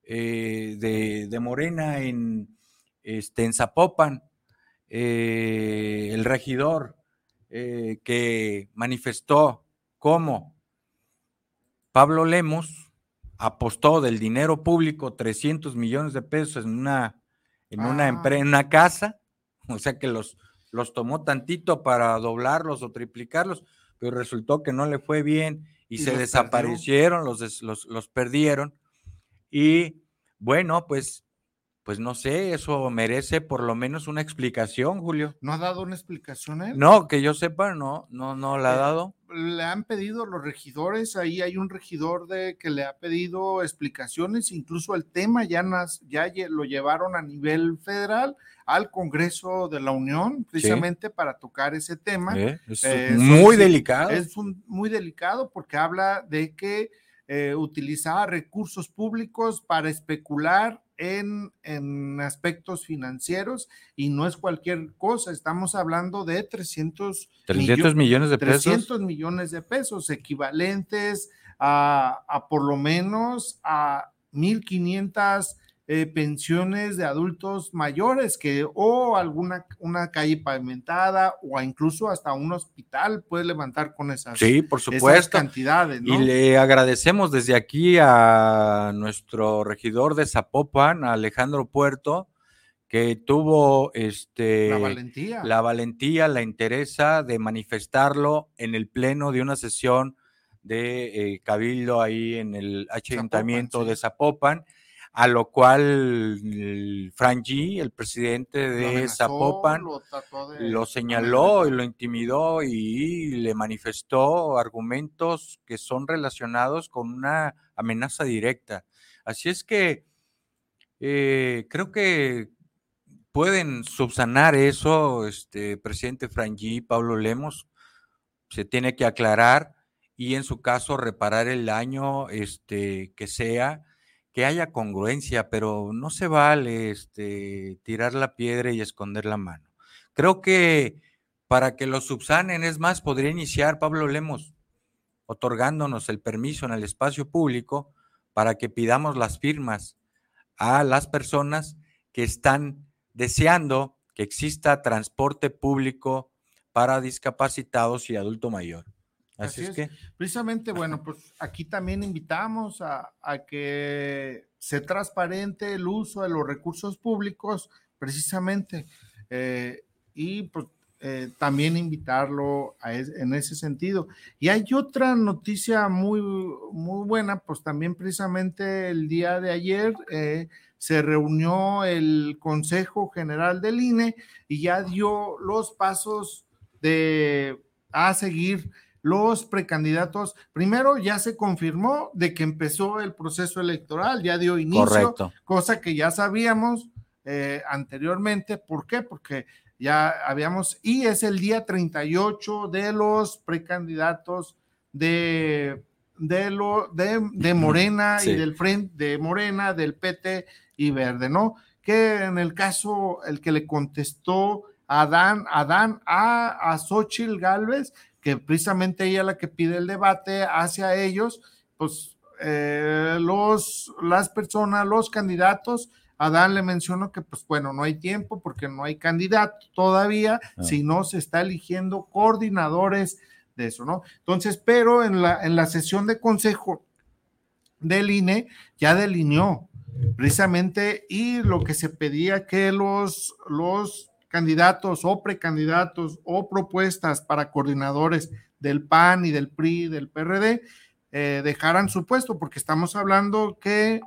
eh, de, de Morena en, este, en Zapopan, eh, el regidor eh, que manifestó cómo Pablo Lemos apostó del dinero público 300 millones de pesos en una, en una, Ah. en una casa, o sea que los, los tomó tantito para doblarlos o triplicarlos, pero resultó que no le fue bien y, se desaparecieron, los, los, los perdieron. Y bueno, pues pues no sé, eso merece por lo menos una explicación, Julio. ¿No ha dado una explicación él? No, que yo sepa, no, no, no la ha eh, dado. Le han pedido los regidores, ahí hay un regidor de que le ha pedido explicaciones, incluso el tema ya, ya lo llevaron a nivel federal al Congreso de la Unión, precisamente para tocar ese tema. es eh, muy delicado. Es muy delicado porque habla de que eh, utilizaba recursos públicos para especular en, aspectos financieros y no es cualquier cosa, estamos hablando de 300, 300 millones de pesos. 300 millones de pesos equivalentes a, a por lo menos a 1.500 eh, pensiones de adultos mayores que o alguna una calle pavimentada o incluso hasta un hospital puede levantar con esas, sí, por supuesto. cantidades. Y le agradecemos desde aquí a nuestro regidor de Zapopan, Alejandro Puerto, que tuvo este, la valentía. la valentía, la interesa de manifestarlo en el pleno de una sesión de eh, Cabildo ahí en el ayuntamiento de Zapopan a lo cual Frank G, el presidente de Zapopan, lo, señaló y lo intimidó y le manifestó argumentos que son relacionados con una amenaza directa. Así es que eh, creo que pueden subsanar eso, este presidente Frank G, Pablo Lemos, se tiene que aclarar y en su caso reparar el daño este, que sea que haya congruencia, pero no se vale este, tirar la piedra y esconder la mano. Creo que para que lo subsanen, es más, podría iniciar Pablo Lemos otorgándonos el permiso en el espacio público para que pidamos las firmas a las personas que están deseando que exista transporte público para discapacitados y adulto mayor. Así, es, que. Precisamente, bueno, pues aquí también invitamos a, que se transparente el uso de los recursos públicos, precisamente, eh, y pues eh, también invitarlo en ese sentido. Y hay otra noticia muy, muy buena, pues también precisamente el día de ayer eh, se reunió el Consejo General del INE y ya dio los pasos de a seguir los precandidatos. Primero ya se confirmó de que empezó el proceso electoral, ya dio inicio, cosa que ya sabíamos eh, anteriormente. ¿Por qué? Porque ya habíamos, y es el día 38 de los precandidatos de, de, lo, de, Morena y del Frente de Morena, del PT y Verde, ¿no? Que en el caso, el que le contestó Adán, Adán a, a Xochitl Galvez, que precisamente ella la que pide el debate hacia ellos, pues eh, los, las personas, los candidatos, Adán le mencionó que pues bueno, no hay tiempo porque no hay candidato todavía, ah. si no se está eligiendo coordinadores de eso, ¿no? Entonces, pero en la, en la sesión de consejo del INE ya delineó precisamente y lo que se pedía que los, los candidatos o precandidatos o propuestas para coordinadores del PAN y del PRI, del PRD, eh, dejaran su puesto, porque estamos hablando que,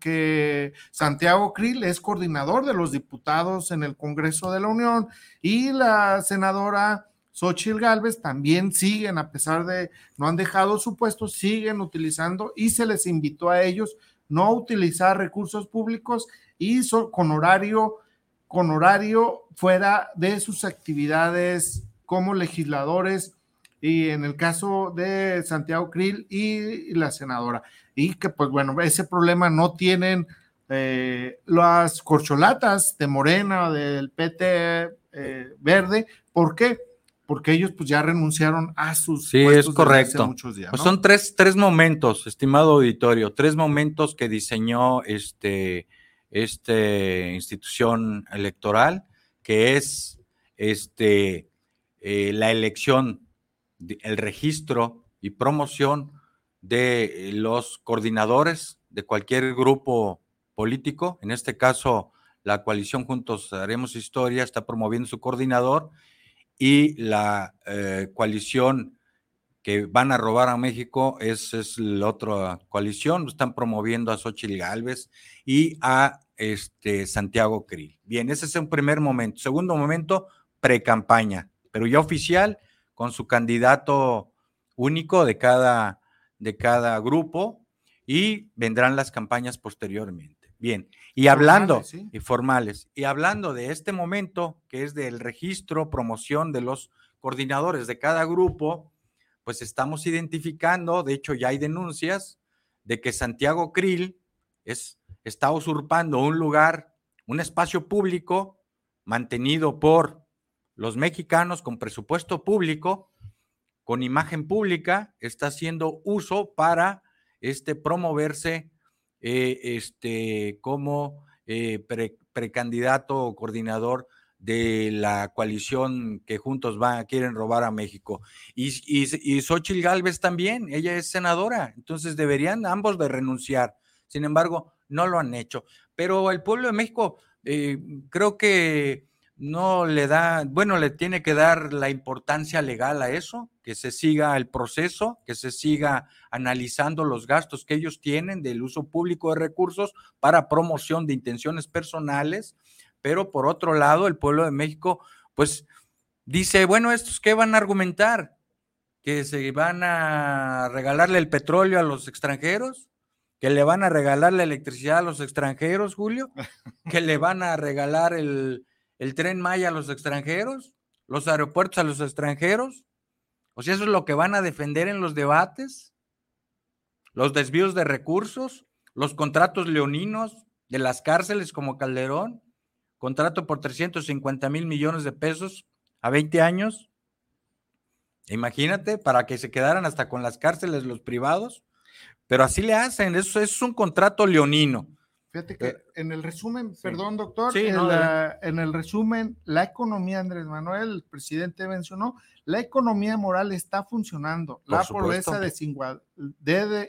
que Santiago Krill es coordinador de los diputados en el Congreso de la Unión y la senadora Xochitl Galvez también siguen, a pesar de no han dejado su puesto, siguen utilizando y se les invitó a ellos no utilizar recursos públicos y con horario con horario fuera de sus actividades como legisladores y en el caso de Santiago Krill y la senadora. Y que pues bueno, ese problema no tienen eh, las corcholatas de Morena, del PT eh, verde. ¿Por qué? Porque ellos pues ya renunciaron a sus... Sí, es correcto. Muchos días, pues, son tres, tres momentos, estimado auditorio, tres momentos que diseñó este esta institución electoral, que es este, eh, la elección, el registro y promoción de los coordinadores de cualquier grupo político. En este caso, la coalición Juntos Haremos Historia está promoviendo su coordinador y la eh, coalición que van a robar a México es, es la otra coalición, están promoviendo a Xochitl Gálvez y a este, Santiago Krill. Bien, ese es un primer momento. Segundo momento, pre-campaña, pero ya oficial, con su candidato único de cada, de cada grupo y vendrán las campañas posteriormente. Bien, y hablando, y formales, y hablando de este momento, que es del registro, promoción de los coordinadores de cada grupo, pues estamos identificando, de hecho ya hay denuncias de que Santiago Krill es, está usurpando un lugar, un espacio público mantenido por los mexicanos con presupuesto público, con imagen pública, está haciendo uso para este, promoverse eh, este, como eh, precandidato o coordinador de la coalición que juntos van, quieren robar a México. Y, y, y Xochitl Galvez también, ella es senadora, entonces deberían ambos de renunciar. Sin embargo, no lo han hecho. Pero el pueblo de México eh, creo que no le da, bueno, le tiene que dar la importancia legal a eso, que se siga el proceso, que se siga analizando los gastos que ellos tienen del uso público de recursos para promoción de intenciones personales pero por otro lado, el pueblo de México, pues dice, bueno, ¿estos qué van a argumentar? ¿Que se van a regalarle el petróleo a los extranjeros? ¿Que le van a regalar la electricidad a los extranjeros, Julio? ¿Que le van a regalar el, el tren Maya a los extranjeros? ¿Los aeropuertos a los extranjeros? O sea, eso es lo que van a defender en los debates. Los desvíos de recursos, los contratos leoninos de las cárceles como Calderón contrato por 350 mil millones de pesos a 20 años. Imagínate, para que se quedaran hasta con las cárceles los privados, pero así le hacen, eso, es un contrato leonino. Fíjate que eh, en el resumen, perdón doctor, en, el resumen, la economía, Andrés Manuel, el presidente mencionó, la economía moral está funcionando, la pobreza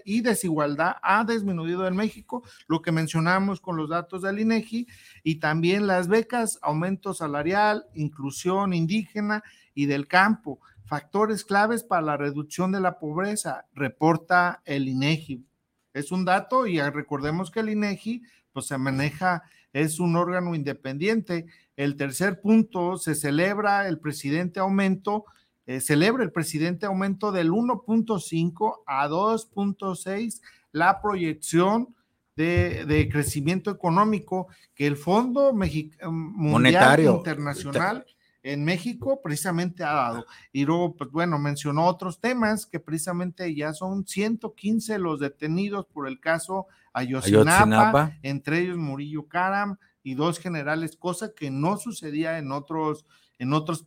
y desigualdad ha disminuido en México, lo que mencionamos con los datos del INEGI, y también las becas, aumento salarial, inclusión indígena y del campo, factores claves para la reducción de la pobreza, reporta el INEGI. Es un dato y recordemos que el INEGI pues se maneja, es un órgano independiente. El tercer punto, se celebra el presidente aumento, eh, celebra el presidente aumento del 1.5 a 2.6 la proyección de, crecimiento económico que el Fondo Mundial Internacional en México precisamente ha dado. Y luego, pues bueno, mencionó otros temas que precisamente ya son 115 los detenidos por el caso Ayotzinapa, entre ellos Murillo Karam y dos generales, cosa que no sucedía en otros, en otros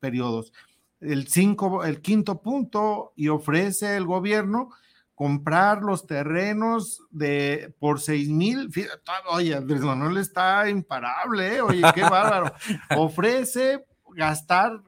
periodos. El, cinco, el quinto punto, y ofrece el gobierno comprar los terrenos de por seis mil, oye, Andrés Manuel está imparable, ¿eh? oye, qué bárbaro, ofrece gastar,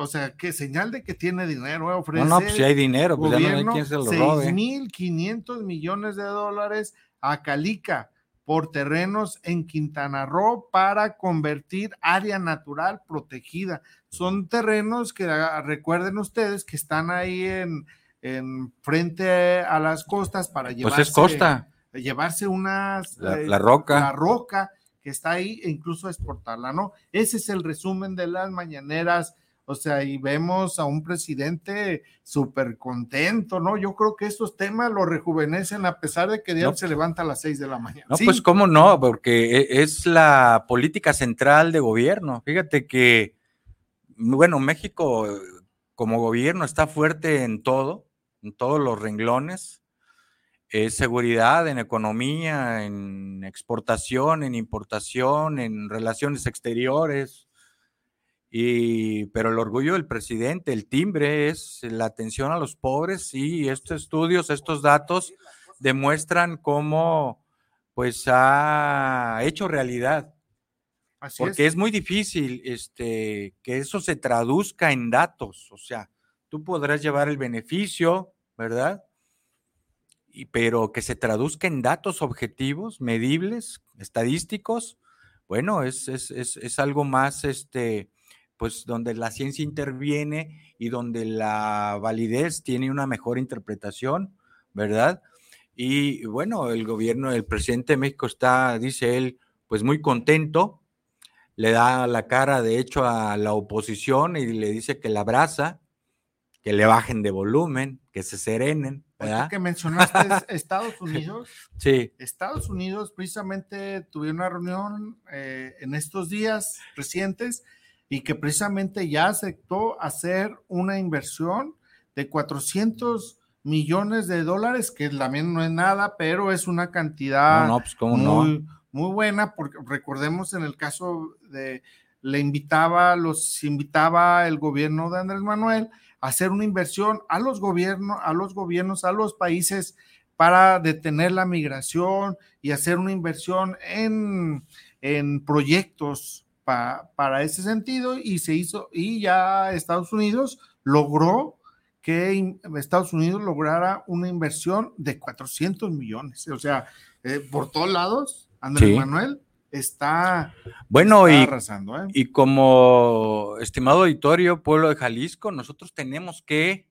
o sea, qué señal de que tiene dinero, ofrece. No, no, pues si hay dinero, pues gobierno, ya no hay quien mil quinientos millones de dólares a Calica por terrenos en Quintana Roo para convertir área natural protegida. Son terrenos que ah, recuerden ustedes que están ahí en, en frente a las costas para llevarse, pues es costa. llevarse unas la, eh, roca la roca que está ahí e incluso exportarla, ¿no? Ese es el resumen de las mañaneras. O sea, y vemos a un presidente súper contento, ¿no? Yo creo que estos temas lo rejuvenecen a pesar de que Dios se levanta a las seis de la mañana. No, pues cómo no, porque e, es la política central de gobierno. Fíjate que, bueno, México como gobierno está fuerte en todo, en todos los renglones. Es seguridad en economía, en exportación, en importación, en relaciones exteriores. Y, pero el orgullo del presidente, el timbre es la atención a los pobres y estos estudios, estos datos demuestran cómo pues ha hecho realidad. porque es. es. muy difícil este, que eso se traduzca en datos, o sea, tú podrás llevar el beneficio, ¿verdad? Y, pero que se traduzca en datos objetivos, medibles, estadísticos, bueno, es, es, es, es algo más este, pues donde la ciencia interviene y donde la validez tiene una mejor interpretación, ¿verdad? Y bueno, el gobierno, el presidente de México está, dice él, pues muy contento, le da la cara de hecho a la oposición y le dice que la abraza, que le bajen de volumen, que se serenen. ¿verdad? que mencionaste Estados Unidos. Sí. Estados Unidos precisamente tuvieron una reunión eh, en estos días recientes y que precisamente ya aceptó hacer una inversión de 400 millones de dólares, que también no es nada, pero es una cantidad pues, muy, muy buena, porque recordemos en el caso de, le invitaba, los invitaba el gobierno de Andrés Manuel hacer una inversión a los gobiernos, a los gobiernos, a los países para detener la migración y hacer una inversión en, en proyectos para ese sentido y se hizo y ya Estados Unidos logró que Estados Unidos lograra una inversión de 400 millones. O sea, eh, por todos lados, Andrés Manuel está, bueno, y, arrasando. ¿eh? Y como estimado auditorio, pueblo de Jalisco, nosotros tenemos que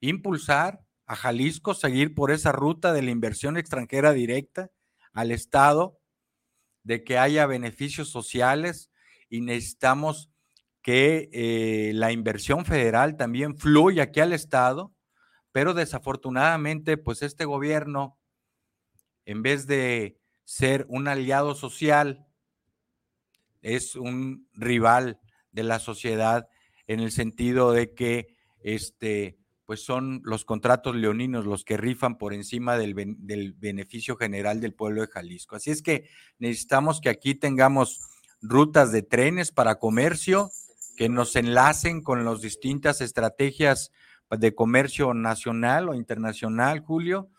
impulsar a Jalisco, seguir por esa ruta de la inversión extranjera directa al Estado, de que haya beneficios sociales y necesitamos que eh, la inversión federal también fluya aquí al Estado, pero desafortunadamente, pues este gobierno, en vez de ser un aliado social, es un rival de la sociedad en el sentido de que este, pues son los contratos leoninos los que rifan por encima del, del, beneficio general del pueblo de Jalisco. Así es que necesitamos que aquí tengamos rutas de trenes para comercio que nos enlacen con las distintas estrategias de comercio nacional o internacional, Julio,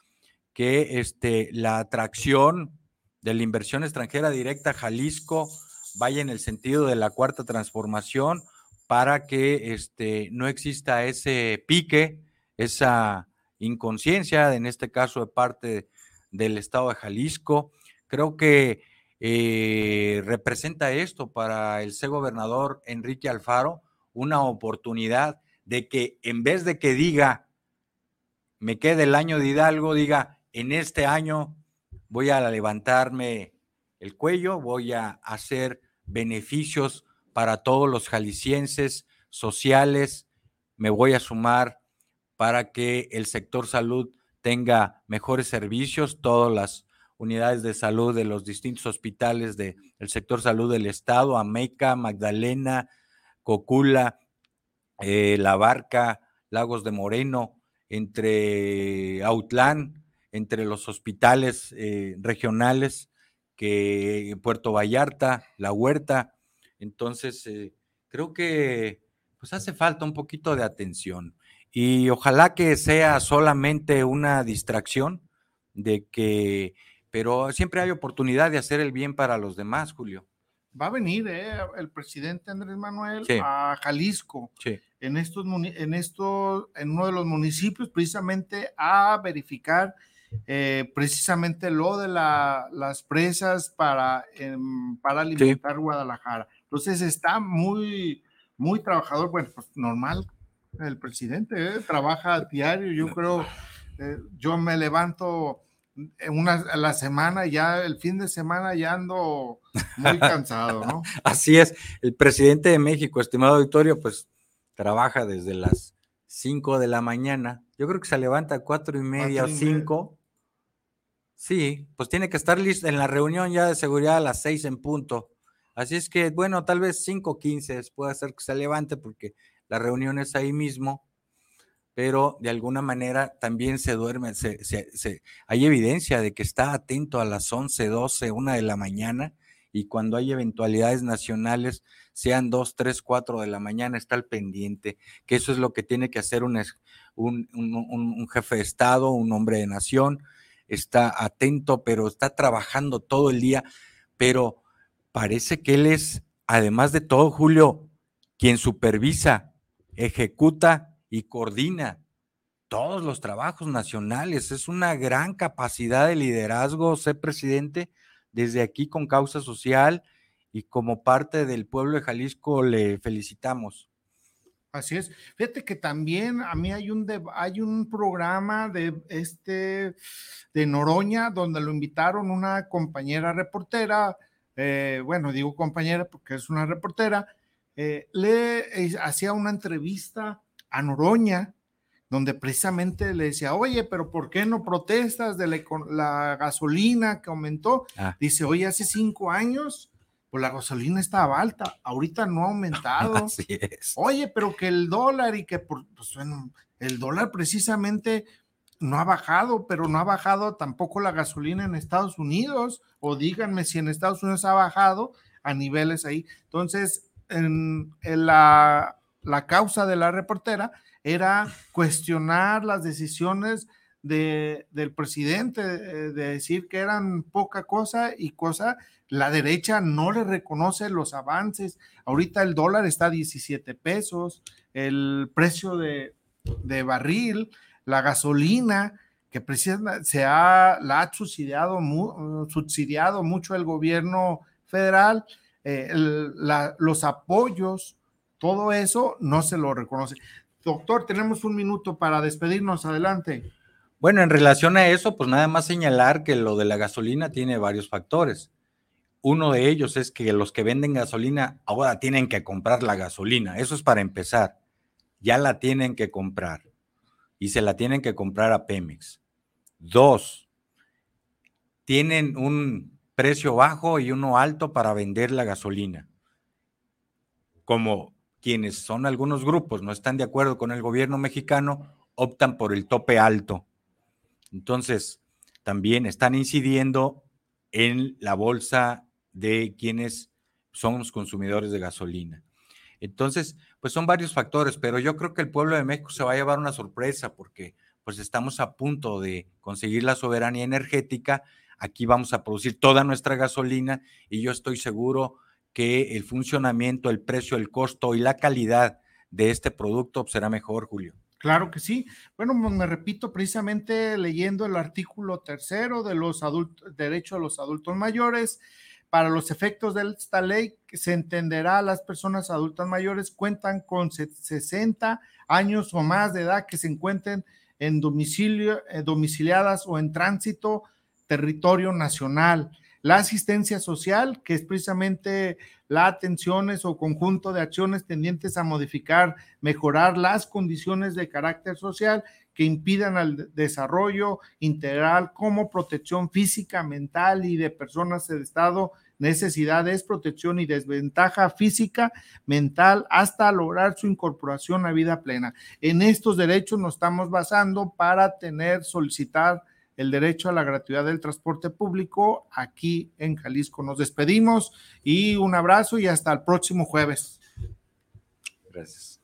que este, la atracción de la inversión extranjera directa a Jalisco vaya en el sentido de la cuarta transformación para que este, no exista ese pique, esa inconsciencia, en este caso de parte del Estado de Jalisco. Creo que eh, representa esto para el gobernador Enrique Alfaro, una oportunidad de que en vez de que diga, me quede el año de Hidalgo, diga, en este año voy a levantarme el cuello, voy a hacer beneficios para todos los jaliscienses sociales, me voy a sumar para que el sector salud tenga mejores servicios, todas las unidades de salud de los distintos hospitales del sector salud del estado, Ameca, Magdalena, Cocula, eh, La Barca, Lagos de Moreno, entre Autlán, entre los hospitales eh, regionales, que Puerto Vallarta, La Huerta. Entonces, eh, creo que pues hace falta un poquito de atención y ojalá que sea solamente una distracción de que, pero siempre hay oportunidad de hacer el bien para los demás, Julio. Va a venir eh, el presidente Andrés Manuel a Jalisco en estos en estos en uno de los municipios precisamente a verificar eh, precisamente lo de las presas para, em, para alimentar Guadalajara. Entonces está muy, muy trabajador, bueno, pues normal, el presidente ¿eh? trabaja a diario, yo creo, yo me levanto una a la semana, ya el fin de semana ya ando muy cansado, ¿no? Así es, el presidente de México, estimado auditorio, pues trabaja desde las 5 de la mañana, yo creo que se levanta a cuatro y media o 5 Sí, pues tiene que estar listo en la reunión ya de seguridad a las seis en punto. Así es que, bueno, tal vez cinco quince puede ser que se levante porque la reunión es ahí mismo, pero de alguna manera también se duerme, se, se, hay evidencia de que está atento a las once, doce, una de la mañana y cuando hay eventualidades nacionales, sean dos, tres, cuatro de la mañana, está al pendiente, que eso es lo que tiene que hacer un, un, un jefe de Estado, un hombre de nación, está atento, pero está trabajando todo el día, pero parece que él es, además de todo, Julio, quien supervisa, ejecuta y coordina todos los trabajos nacionales. Es una gran capacidad de liderazgo ser presidente desde aquí con causa social y como parte del pueblo de Jalisco le felicitamos. Así es. Fíjate que también a mí hay un, hay un programa de este de Noroña donde lo invitaron una compañera reportera, eh, bueno, digo compañera porque es una reportera, eh, le eh, hacía una entrevista a Noroña donde precisamente le decía, oye, pero ¿por qué no protestas de la, gasolina que aumentó? Ah. Dice, oye, hace cinco años pues la gasolina estaba alta, ahorita no ha aumentado. Así es. Oye, pero que el dólar y que por, pues bueno, el dólar precisamente no ha bajado, pero no ha bajado tampoco la gasolina en Estados Unidos, o díganme si en Estados Unidos ha bajado a niveles ahí. Entonces, en, la, la causa de la reportera era cuestionar las decisiones de, del presidente, de, de decir que eran poca cosa y cosa la derecha no le reconoce los avances. Ahorita el dólar está a 17 pesos, el precio de, barril, la gasolina, que se ha, la ha subsidiado, subsidiado mucho el gobierno federal, eh, los apoyos, todo eso no se lo reconoce. Doctor, tenemos un minuto para despedirnos. Adelante. Bueno, en relación a eso, pues nada más señalar que lo de la gasolina tiene varios factores. Uno de ellos es que los que venden gasolina ahora tienen que comprar la gasolina. Eso es para empezar. Ya la tienen que comprar. Y se la tienen que comprar a Pemex. Dos, tienen un precio bajo y uno alto para vender la gasolina. Como quienes son algunos grupos no están de acuerdo con el gobierno mexicano, optan por el tope alto. Entonces, también están incidiendo en la bolsa de quienes somos consumidores de gasolina. Entonces, pues son varios factores, pero yo creo que el pueblo de México se va a llevar una sorpresa porque pues estamos a punto de conseguir la soberanía energética. Aquí vamos a producir toda nuestra gasolina y yo estoy seguro que el funcionamiento, el precio, el costo y la calidad de este producto será mejor, Julio. Claro que sí. Bueno, me repito, precisamente leyendo el artículo tercero de los adultos, derecho a los adultos mayores, para los efectos de esta ley, se entenderá las personas adultas mayores cuentan con 60 años o más de edad que se encuentren en domicilio, eh, domiciliadas o en tránsito territorio nacional. La asistencia social, que es precisamente la atenciones o conjunto de acciones tendientes a modificar, mejorar las condiciones de carácter social que impidan al desarrollo integral como protección física, mental y de personas de estado necesidades, protección y desventaja física, mental, hasta lograr su incorporación a vida plena. En estos derechos nos estamos basando para tener, solicitar el derecho a la gratuidad del transporte público aquí en Jalisco. Nos despedimos y un abrazo y hasta el próximo jueves. Gracias.